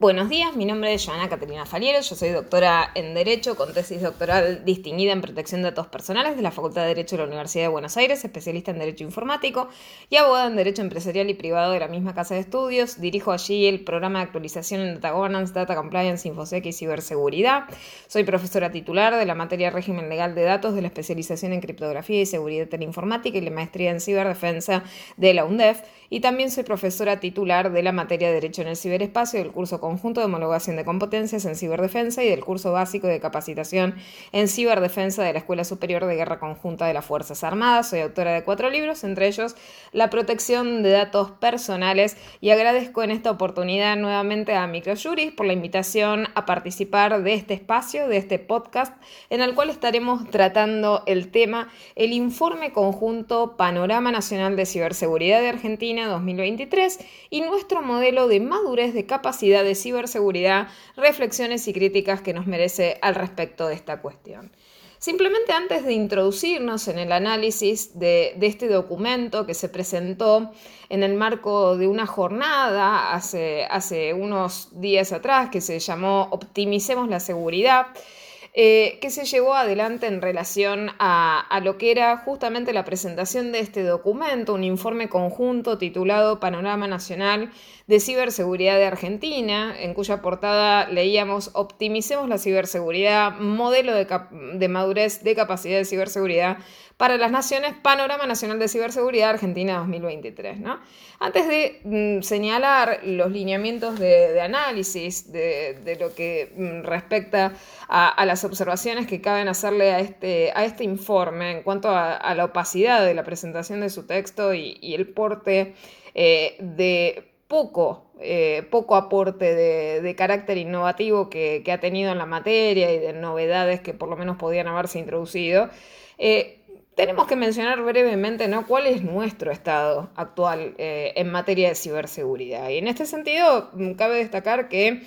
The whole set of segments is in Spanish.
Buenos días, mi nombre es Joana Caterina Faliero, yo soy doctora en Derecho con tesis doctoral distinguida en protección de datos personales de la Facultad de Derecho de la Universidad de Buenos Aires, especialista en Derecho Informático y abogada en Derecho Empresarial y Privado de la misma casa de estudios. Dirijo allí el programa de actualización en Data Governance, Data Compliance, Infosec y Ciberseguridad. Soy profesora titular de la materia Régimen Legal de Datos de la especialización en Criptografía y Seguridad Informática y la maestría en Ciberdefensa de la UNDEF. Y también soy profesora titular de la materia Derecho en el Ciberespacio del curso conjunto de homologación de competencias en ciberdefensa y del curso básico de capacitación en ciberdefensa de la Escuela Superior de Guerra Conjunta de las Fuerzas Armadas. Soy autora de cuatro libros, entre ellos La protección de datos personales y agradezco en esta oportunidad nuevamente a Microjuris por la invitación a participar de este espacio, de este podcast, en el cual estaremos tratando el tema el informe conjunto Panorama Nacional de Ciberseguridad de Argentina 2023 y nuestro modelo de madurez de capacidad de ciberseguridad seguridad, reflexiones y críticas que nos merece al respecto de esta cuestión. Simplemente antes de introducirnos en el análisis de, este documento que se presentó en el marco de una jornada hace unos días atrás que se llamó Optimicemos la Seguridad, eh, que se llevó adelante en relación a, a, lo que era justamente la presentación de este documento, un informe conjunto titulado Panorama Nacional de Ciberseguridad de Argentina, en cuya portada leíamos Optimicemos la ciberseguridad, modelo de, madurez de capacidad de ciberseguridad para las naciones, Panorama Nacional de Ciberseguridad Argentina 2023. ¿no? Antes de mm, señalar los lineamientos de, análisis de, lo que mm, respecta a, las observaciones que caben hacerle a este, a este informe en cuanto a, la opacidad de la presentación de su texto y, el porte eh, de poco, eh, poco aporte de, carácter innovativo que, ha tenido en la materia y de novedades que por lo menos podían haberse introducido. Eh, tenemos que mencionar brevemente ¿no? cuál es nuestro estado actual eh, en materia de ciberseguridad. Y en este sentido, mm, cabe destacar que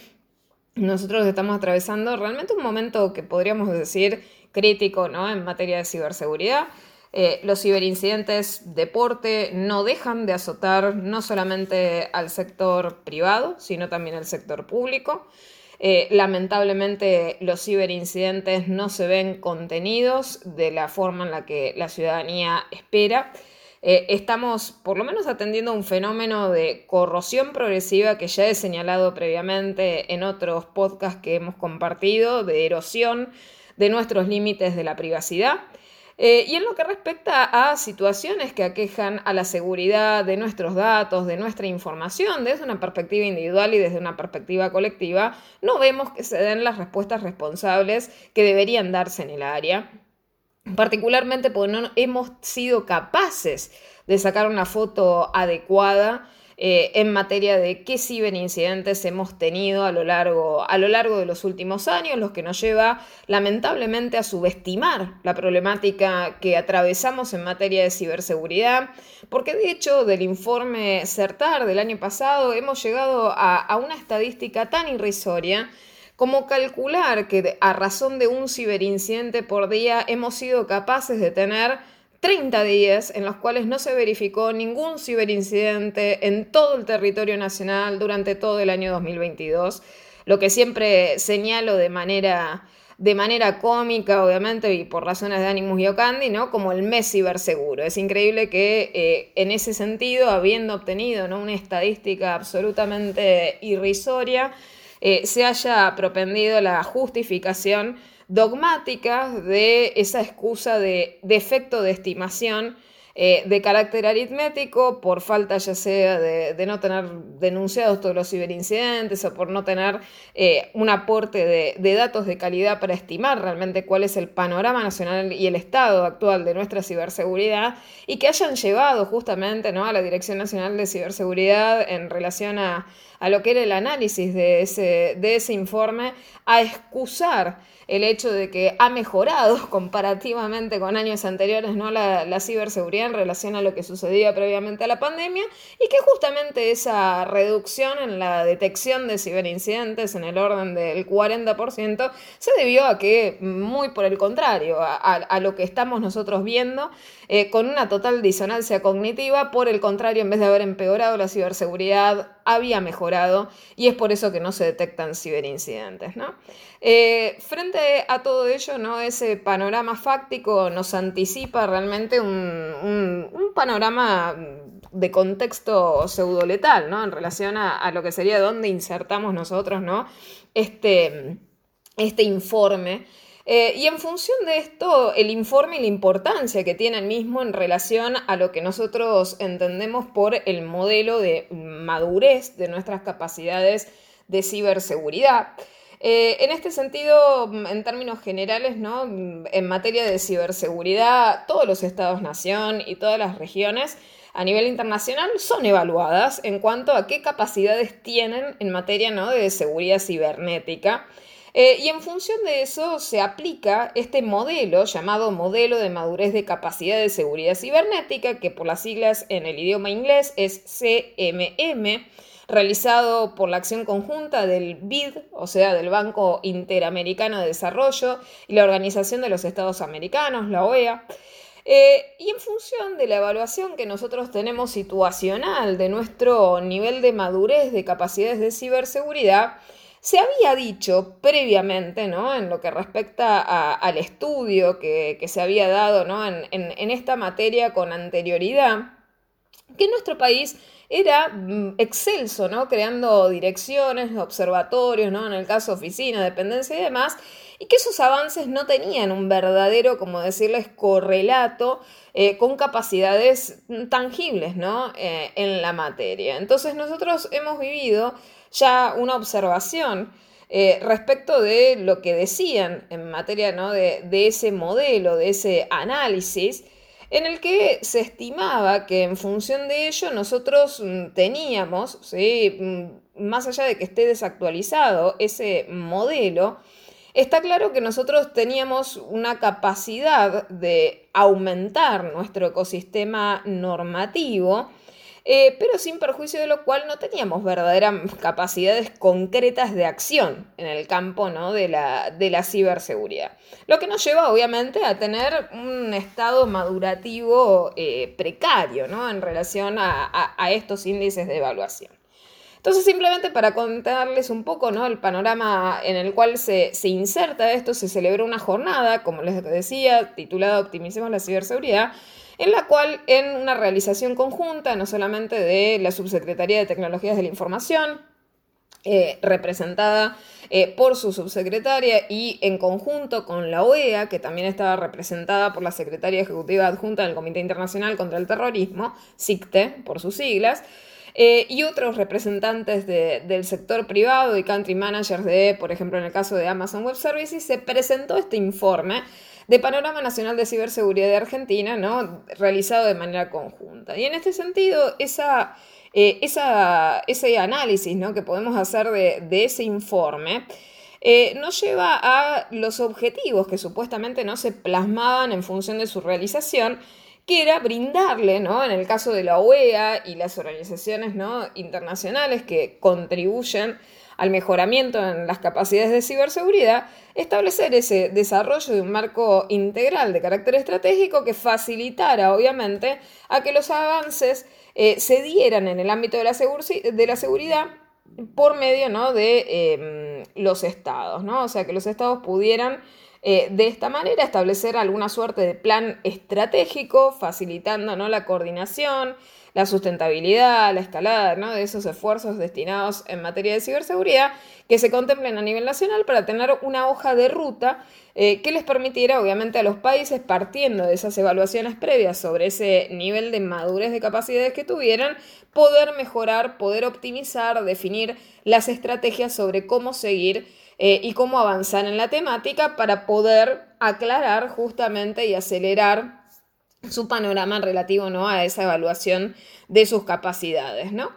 nosotros estamos atravesando realmente un momento que podríamos decir crítico ¿no? en materia de ciberseguridad. Eh, los ciberincidentes deporte no dejan de azotar no solamente al sector privado, sino también al sector público. Eh, lamentablemente los ciberincidentes no se ven contenidos de la forma en la que la ciudadanía espera. Eh, estamos por lo menos atendiendo un fenómeno de corrosión progresiva que ya he señalado previamente en otros podcasts que hemos compartido, de erosión de nuestros límites de la privacidad. Eh, y en lo que respecta a situaciones que aquejan a la seguridad de nuestros datos, de nuestra información, desde una perspectiva individual y desde una perspectiva colectiva, no vemos que se den las respuestas responsables que deberían darse en el área. Particularmente porque no hemos sido capaces de sacar una foto adecuada eh, en materia de qué ciberincidentes hemos tenido a lo, largo, a lo largo de los últimos años, los que nos lleva lamentablemente a subestimar la problemática que atravesamos en materia de ciberseguridad, porque de hecho del informe CERTAR del año pasado hemos llegado a, a una estadística tan irrisoria como calcular que a razón de un ciberincidente por día hemos sido capaces de tener 30 días en los cuales no se verificó ningún ciberincidente en todo el territorio nacional durante todo el año 2022, lo que siempre señalo de manera, de manera cómica, obviamente, y por razones de ánimos y Ocandi, ¿no? Como el mes ciberseguro. Es increíble que eh, en ese sentido, habiendo obtenido ¿no? una estadística absolutamente irrisoria, eh, se haya propendido la justificación dogmáticas de esa excusa de defecto de estimación eh, de carácter aritmético por falta ya sea de, no tener denunciados todos los ciberincidentes o por no tener eh, un aporte de, datos de calidad para estimar realmente cuál es el panorama nacional y el estado actual de nuestra ciberseguridad y que hayan llevado justamente ¿no? a la Dirección Nacional de Ciberseguridad en relación a, lo que era el análisis de ese, de ese informe a excusar el hecho de que ha mejorado comparativamente con años anteriores ¿no? la, la ciberseguridad en relación a lo que sucedía previamente a la pandemia y que justamente esa reducción en la detección de ciberincidentes en el orden del 40% se debió a que, muy por el contrario, a, lo que estamos nosotros viendo, eh, con una total disonancia cognitiva, por el contrario, en vez de haber empeorado la ciberseguridad, había mejorado y es por eso que no se detectan ciberincidentes. ¿no? Eh, frente a todo ello, ¿no? ese panorama fáctico nos anticipa realmente un, panorama de contexto pseudoletal ¿no? en relación a, lo que sería dónde insertamos nosotros ¿no? este, este informe. Eh, y en función de esto, el informe y la importancia que tiene el mismo en relación a lo que nosotros entendemos por el modelo de madurez de nuestras capacidades de ciberseguridad. Eh, en este sentido, en términos generales, ¿no? en materia de ciberseguridad, todos los estados-nación y todas las regiones a nivel internacional son evaluadas en cuanto a qué capacidades tienen en materia ¿no? de seguridad cibernética. Eh, y en función de eso se aplica este modelo llamado modelo de madurez de capacidad de seguridad cibernética, que por las siglas en el idioma inglés es CMM, realizado por la acción conjunta del BID, o sea, del Banco Interamericano de Desarrollo y la Organización de los Estados Americanos, la OEA. Eh, y en función de la evaluación que nosotros tenemos situacional de nuestro nivel de madurez de capacidades de ciberseguridad, se había dicho previamente, ¿no? En lo que respecta al estudio que, se había dado, ¿no? En, esta materia con anterioridad, que nuestro país era mm, excelso, ¿no? Creando direcciones, observatorios, ¿no? En el caso oficina, dependencia y demás, y que esos avances no tenían un verdadero, como decirles, correlato eh, con capacidades tangibles, ¿no? Eh, en la materia. Entonces nosotros hemos vivido ya una observación eh, respecto de lo que decían en materia de, ese modelo, de ese análisis, en el que se estimaba que en función de ello nosotros mm, teníamos, mm, más allá de que esté desactualizado ese modelo, está claro que nosotros teníamos una capacidad de aumentar nuestro ecosistema normativo eh, pero sin perjuicio de lo cual no teníamos verdaderas capacidades concretas de acción en el campo ¿no? de, la, de, la, ciberseguridad. Lo que nos lleva obviamente a tener un estado madurativo eh, precario ¿no? en relación a, estos índices de evaluación. Entonces, simplemente para contarles un poco ¿no? el panorama en el cual se, se, inserta esto, se celebró una jornada, como les decía, titulada Optimicemos la ciberseguridad, en la cual en una realización conjunta, no solamente de la Subsecretaría de Tecnologías de la Información, eh, representada eh, por su subsecretaria y en conjunto con la OEA, que también estaba representada por la Secretaria Ejecutiva Adjunta del Comité Internacional contra el Terrorismo, SICTE por sus siglas, eh, y otros representantes del sector privado y country managers de, por ejemplo, en el caso de Amazon Web Services, se presentó este informe de Panorama Nacional de Ciberseguridad de Argentina, ¿no? realizado de manera conjunta. Y en este sentido, esa, eh, ese análisis ¿no? que podemos hacer de, ese informe eh, nos lleva a los objetivos que supuestamente no se plasmaban en función de su realización, que era brindarle, ¿no? en el caso de la OEA y las organizaciones ¿no? internacionales que contribuyen al mejoramiento en las capacidades de ciberseguridad, establecer ese desarrollo de un marco integral de carácter estratégico que facilitara, obviamente, a que los avances eh, se dieran en el ámbito de la, seguridad por medio ¿no? de em, los estados, ¿no? o sea, que los estados pudieran eh, de esta manera establecer alguna suerte de plan estratégico, facilitando ¿no? la coordinación, la sustentabilidad, la escalada de esos esfuerzos destinados en materia de ciberseguridad que se contemplen a nivel nacional para tener una hoja de ruta eh, que les permitiera, obviamente, a los países, partiendo de esas evaluaciones previas sobre ese nivel de madurez de capacidades que tuvieran, poder mejorar, poder optimizar, definir las estrategias sobre cómo seguir eh, y cómo avanzar en la temática para poder aclarar justamente y acelerar su panorama relativo ¿no? a esa evaluación de sus capacidades. ¿no?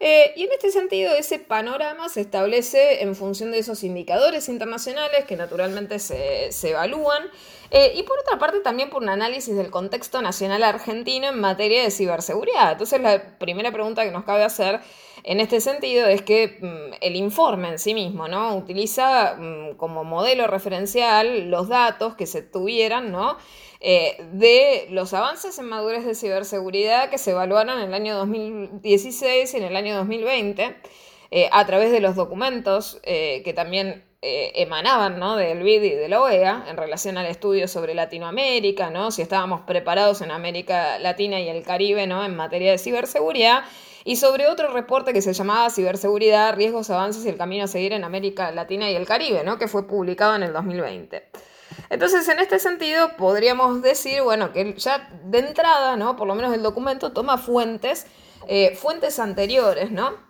Eh, y en este sentido, ese panorama se establece en función de esos indicadores internacionales que naturalmente se, evalúan eh, y por otra parte también por un análisis del contexto nacional argentino en materia de ciberseguridad. Entonces la primera pregunta que nos cabe hacer en este sentido es que mm, el informe en sí mismo, ¿no? Utiliza mm, como modelo referencial los datos que se tuvieran, ¿no? Eh, de los avances en madurez de ciberseguridad que se evaluaron en el año 2016 y en el año 2020 eh, a través de los documentos eh, que también emanaban ¿no? del BID y de la OEA en relación al estudio sobre Latinoamérica, ¿no? si estábamos preparados en América Latina y el Caribe ¿no? en materia de ciberseguridad y sobre otro reporte que se llamaba Ciberseguridad, Riesgos, Avances y el Camino a Seguir en América Latina y el Caribe, ¿no? que fue publicado en el 2020. Entonces, en este sentido, podríamos decir, bueno, que ya de entrada, ¿no? Por lo menos el documento toma fuentes, eh, fuentes anteriores, ¿no?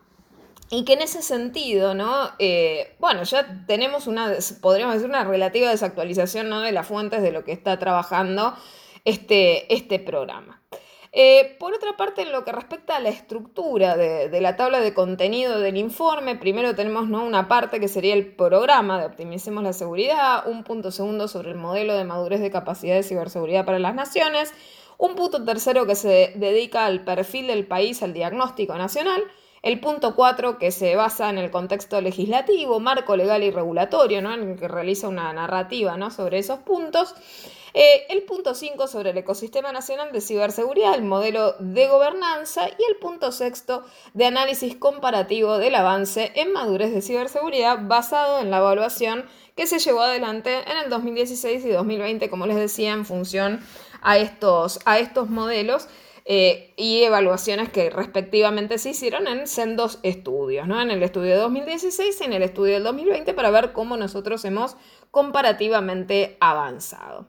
Y que en ese sentido, ¿no? Eh, bueno, ya tenemos una, podríamos decir, una relativa desactualización, ¿no? De las fuentes de lo que está trabajando este, este programa. Eh, por otra parte, en lo que respecta a la estructura de, la tabla de contenido del informe, primero tenemos ¿no? una parte que sería el programa de Optimicemos la Seguridad, un punto segundo sobre el modelo de madurez de capacidad de ciberseguridad para las naciones, un punto tercero que se dedica al perfil del país, al diagnóstico nacional, el punto cuatro que se basa en el contexto legislativo, marco legal y regulatorio, ¿no? en el que realiza una narrativa ¿no? sobre esos puntos. Eh, el punto 5 sobre el ecosistema nacional de ciberseguridad, el modelo de gobernanza y el punto sexto de análisis comparativo del avance en madurez de ciberseguridad basado en la evaluación que se llevó adelante en el 2016 y 2020, como les decía, en función a estos, a estos modelos. Eh, y evaluaciones que respectivamente se hicieron en sendos estudios, ¿no? en el estudio de 2016 y en el estudio del 2020 para ver cómo nosotros hemos comparativamente avanzado.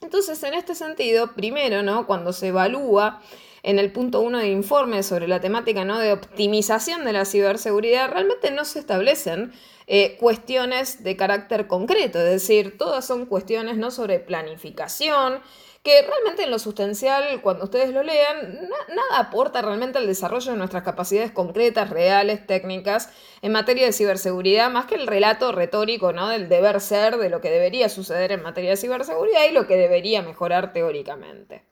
Entonces, en este sentido, primero, ¿no? Cuando se evalúa en el punto 1 de informe sobre la temática ¿no? de optimización de la ciberseguridad, realmente no se establecen eh, cuestiones de carácter concreto, es decir, todas son cuestiones ¿no? sobre planificación, que realmente en lo sustancial, cuando ustedes lo lean, nada aporta realmente al desarrollo de nuestras capacidades concretas, reales, técnicas en materia de ciberseguridad, más que el relato retórico ¿no? del deber ser, de lo que debería suceder en materia de ciberseguridad y lo que debería mejorar teóricamente.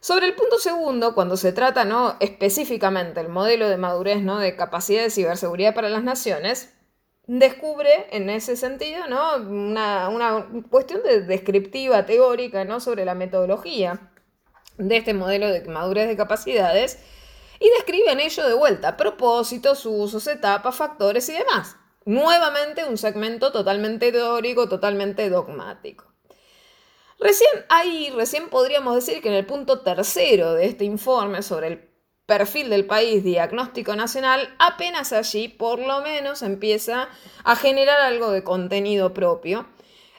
Sobre el punto segundo, cuando se trata ¿no? específicamente el modelo de madurez ¿no? de capacidad de ciberseguridad para las naciones, descubre en ese sentido ¿no? una, cuestión de descriptiva, teórica, ¿no? sobre la metodología de este modelo de madurez de capacidades y describe en ello de vuelta propósitos, usos, etapas, factores y demás. Nuevamente un segmento totalmente teórico, totalmente dogmático. Recién ahí, recién podríamos decir que en el punto tercero de este informe sobre el perfil del país, diagnóstico nacional, apenas allí por lo menos empieza a generar algo de contenido propio.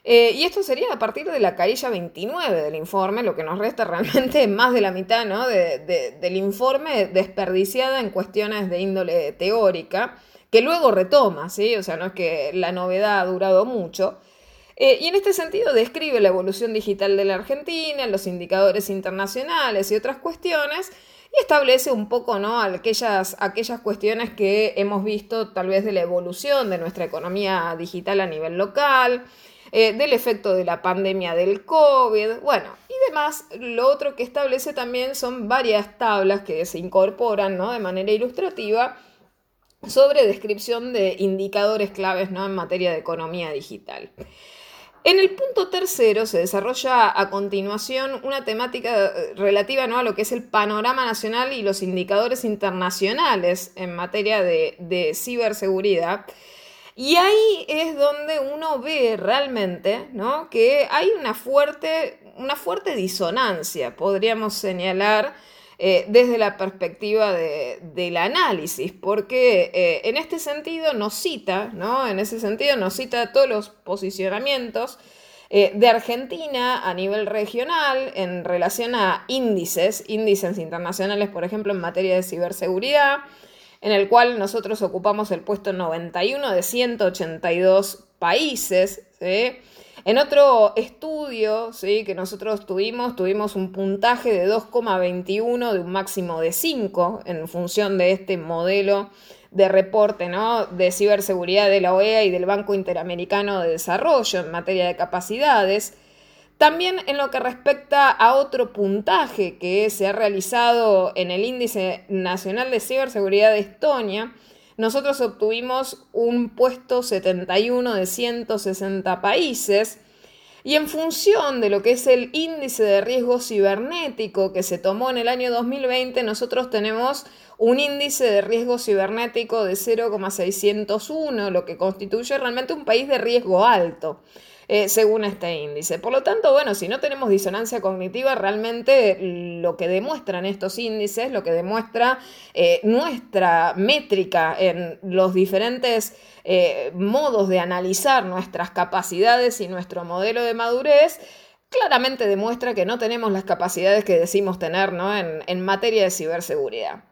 Eh, y esto sería a partir de la carilla 29 del informe, lo que nos resta realmente más de la mitad ¿no? del informe desperdiciada en cuestiones de índole teórica, que luego retoma, ¿sí? o sea, no es que la novedad ha durado mucho. Eh, y en este sentido describe la evolución digital de la Argentina, los indicadores internacionales y otras cuestiones, y establece un poco ¿no? aquellas, aquellas cuestiones que hemos visto tal vez de la evolución de nuestra economía digital a nivel local, eh, del efecto de la pandemia del COVID, bueno, y demás. Lo otro que establece también son varias tablas que se incorporan ¿no? de manera ilustrativa sobre descripción de indicadores claves ¿no? en materia de economía digital. En el punto tercero se desarrolla a continuación una temática eh, relativa ¿no? a lo que es el panorama nacional y los indicadores internacionales en materia de, ciberseguridad. Y ahí es donde uno ve realmente ¿no? que hay una fuerte, una fuerte disonancia, podríamos señalar, eh, desde la perspectiva del análisis, porque eh, en este sentido nos cita, ¿no? En ese sentido nos cita todos los posicionamientos eh, de Argentina a nivel regional en relación a índices, índices internacionales, por ejemplo, en materia de ciberseguridad, en el cual nosotros ocupamos el puesto 91 de 182 países. ¿sí? En otro estudio ¿sí? que nosotros tuvimos, tuvimos un puntaje de 2,21 de un máximo de 5 en función de este modelo de reporte ¿no? de ciberseguridad de la OEA y del Banco Interamericano de Desarrollo en materia de capacidades. También en lo que respecta a otro puntaje que se ha realizado en el Índice Nacional de Ciberseguridad de Estonia, nosotros obtuvimos un puesto 71 de 160 países. Y en función de lo que es el índice de riesgo cibernético que se tomó en el año 2020, nosotros tenemos un índice de riesgo cibernético de 0,601, lo que constituye realmente un país de riesgo alto. Eh, según este índice. Por lo tanto, bueno, si no tenemos disonancia cognitiva, realmente lo que demuestran estos índices, lo que demuestra eh, nuestra métrica en los diferentes eh, modos de analizar nuestras capacidades y nuestro modelo de madurez, claramente demuestra que no tenemos las capacidades que decimos tener en materia de ciberseguridad.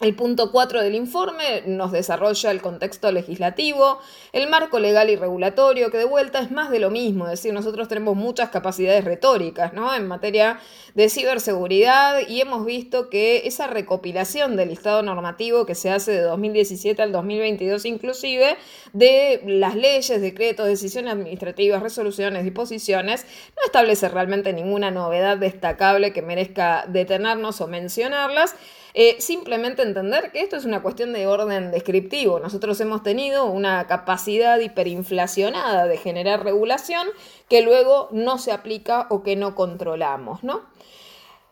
El punto 4 del informe nos desarrolla el contexto legislativo, el marco legal y regulatorio, que de vuelta es más de lo mismo, es decir, nosotros tenemos muchas capacidades retóricas ¿no? en materia de ciberseguridad y hemos visto que esa recopilación del listado normativo que se hace de 2017 al 2022 inclusive, de las leyes, decretos, decisiones administrativas, resoluciones, disposiciones, no establece realmente ninguna novedad destacable que merezca detenernos o mencionarlas. Eh, simplemente entender que esto es una cuestión de orden descriptivo. Nosotros hemos tenido una capacidad hiperinflacionada de generar regulación que luego no se aplica o que no controlamos, ¿no?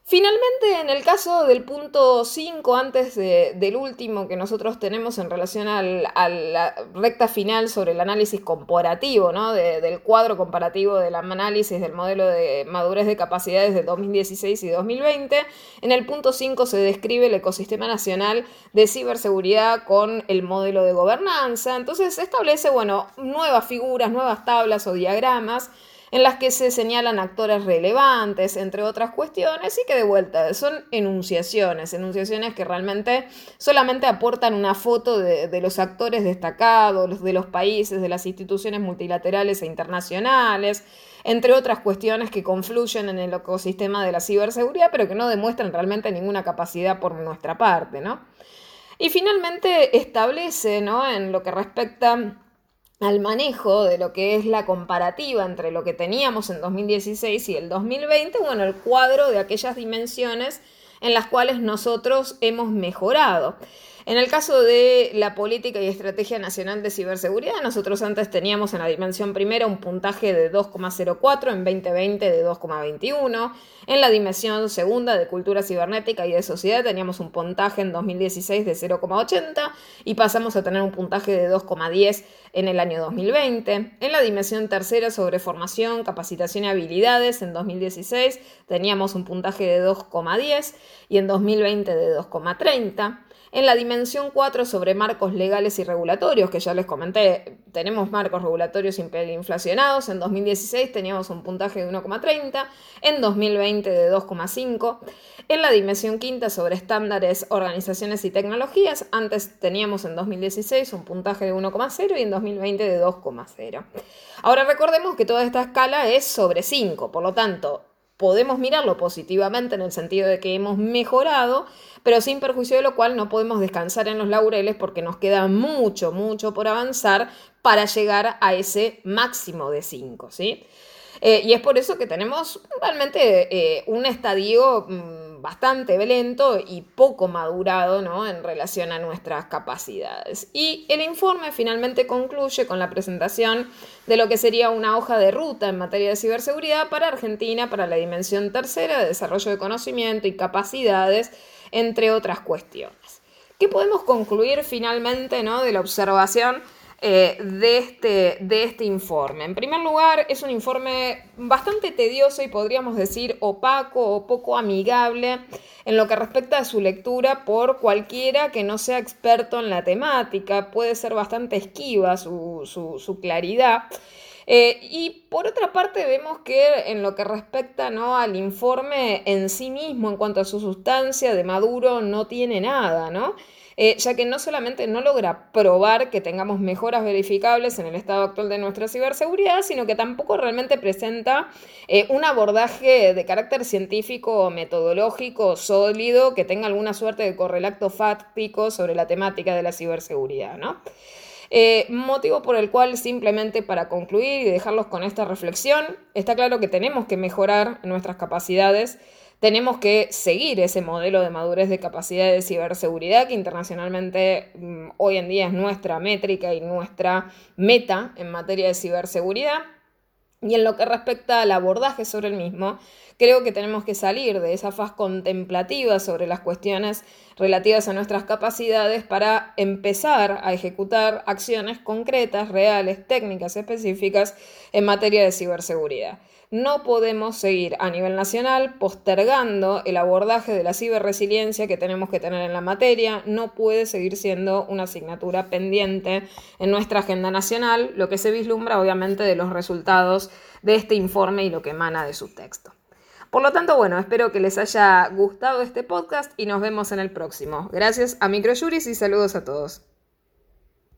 Finalmente, en el caso del punto 5, antes del último que nosotros tenemos en relación a la recta final sobre el análisis comparativo, ¿no? del cuadro comparativo del análisis del modelo de madurez de capacidades de 2016 y 2020, en el punto 5 se describe el ecosistema nacional de ciberseguridad con el modelo de gobernanza. Entonces se establece, bueno, nuevas figuras, nuevas tablas o diagramas en las que se señalan actores relevantes, entre otras cuestiones, y que de vuelta son enunciaciones, enunciaciones que realmente solamente aportan una foto de, los actores destacados, de los países, de las instituciones multilaterales e internacionales, entre otras cuestiones que confluyen en el ecosistema de la ciberseguridad, pero que no demuestran realmente ninguna capacidad por nuestra parte, ¿no? Y finalmente establece, ¿no? En lo que respecta al manejo de lo que es la comparativa entre lo que teníamos en 2016 y el 2020, bueno, el cuadro de aquellas dimensiones en las cuales nosotros hemos mejorado. En el caso de la política y estrategia nacional de ciberseguridad, nosotros antes teníamos en la dimensión primera un puntaje de 2,04, en 2020 de 2,21. En la dimensión segunda de cultura cibernética y de sociedad teníamos un puntaje en 2016 de 0,80 y pasamos a tener un puntaje de 2,10 en el año 2020. En la dimensión tercera sobre formación, capacitación y habilidades en 2016 teníamos un puntaje de 2,10 y en 2020 de 2,30. En la dimensión 4 sobre marcos legales y regulatorios, que ya les comenté, tenemos marcos regulatorios inflacionados. En 2016 teníamos un puntaje de 1,30, en 2020 de 2,5. En la dimensión quinta sobre estándares, organizaciones y tecnologías, antes teníamos en 2016 un puntaje de 1,0 y en 2020 de 2,0. Ahora recordemos que toda esta escala es sobre 5, por lo tanto, podemos mirarlo positivamente en el sentido de que hemos mejorado, pero sin perjuicio de lo cual no podemos descansar en los laureles porque nos queda mucho, mucho por avanzar para llegar a ese máximo de 5, ¿sí? Eh, y es por eso que tenemos realmente eh, un estadio mm, bastante lento y poco madurado ¿no? en relación a nuestras capacidades. Y el informe finalmente concluye con la presentación de lo que sería una hoja de ruta en materia de ciberseguridad para Argentina para la dimensión tercera de desarrollo de conocimiento y capacidades entre otras cuestiones. ¿Qué podemos concluir finalmente ¿no? de la observación eh, de, este, de este informe? En primer lugar, es un informe bastante tedioso y podríamos decir opaco o poco amigable en lo que respecta a su lectura por cualquiera que no sea experto en la temática. Puede ser bastante esquiva su, su claridad. Eh, y por otra parte vemos que en lo que respecta ¿no? al informe en sí mismo, en cuanto a su sustancia de Maduro, no tiene nada, ¿no? Eh, ya que no solamente no logra probar que tengamos mejoras verificables en el estado actual de nuestra ciberseguridad, sino que tampoco realmente presenta eh, un abordaje de carácter científico o metodológico sólido que tenga alguna suerte de correlato fáctico sobre la temática de la ciberseguridad, ¿no? Eh, motivo por el cual simplemente para concluir y dejarlos con esta reflexión, está claro que tenemos que mejorar nuestras capacidades tenemos que seguir ese modelo de madurez de capacidad de ciberseguridad que internacionalmente mm, hoy en día es nuestra métrica y nuestra meta en materia de ciberseguridad. Y en lo que respecta al abordaje sobre el mismo, creo que tenemos que salir de esa faz contemplativa sobre las cuestiones relativas a nuestras capacidades para empezar a ejecutar acciones concretas, reales, técnicas específicas en materia de ciberseguridad. No podemos seguir a nivel nacional postergando el abordaje de la ciberresiliencia que tenemos que tener en la materia. No puede seguir siendo una asignatura pendiente en nuestra agenda nacional, lo que se vislumbra obviamente de los resultados de este informe y lo que emana de su texto. Por lo tanto, bueno, espero que les haya gustado este podcast y nos vemos en el próximo. Gracias a Microjuris y saludos a todos.